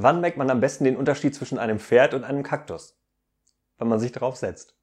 Wann merkt man am besten den Unterschied zwischen einem Pferd und einem Kaktus? Wenn man sich drauf setzt.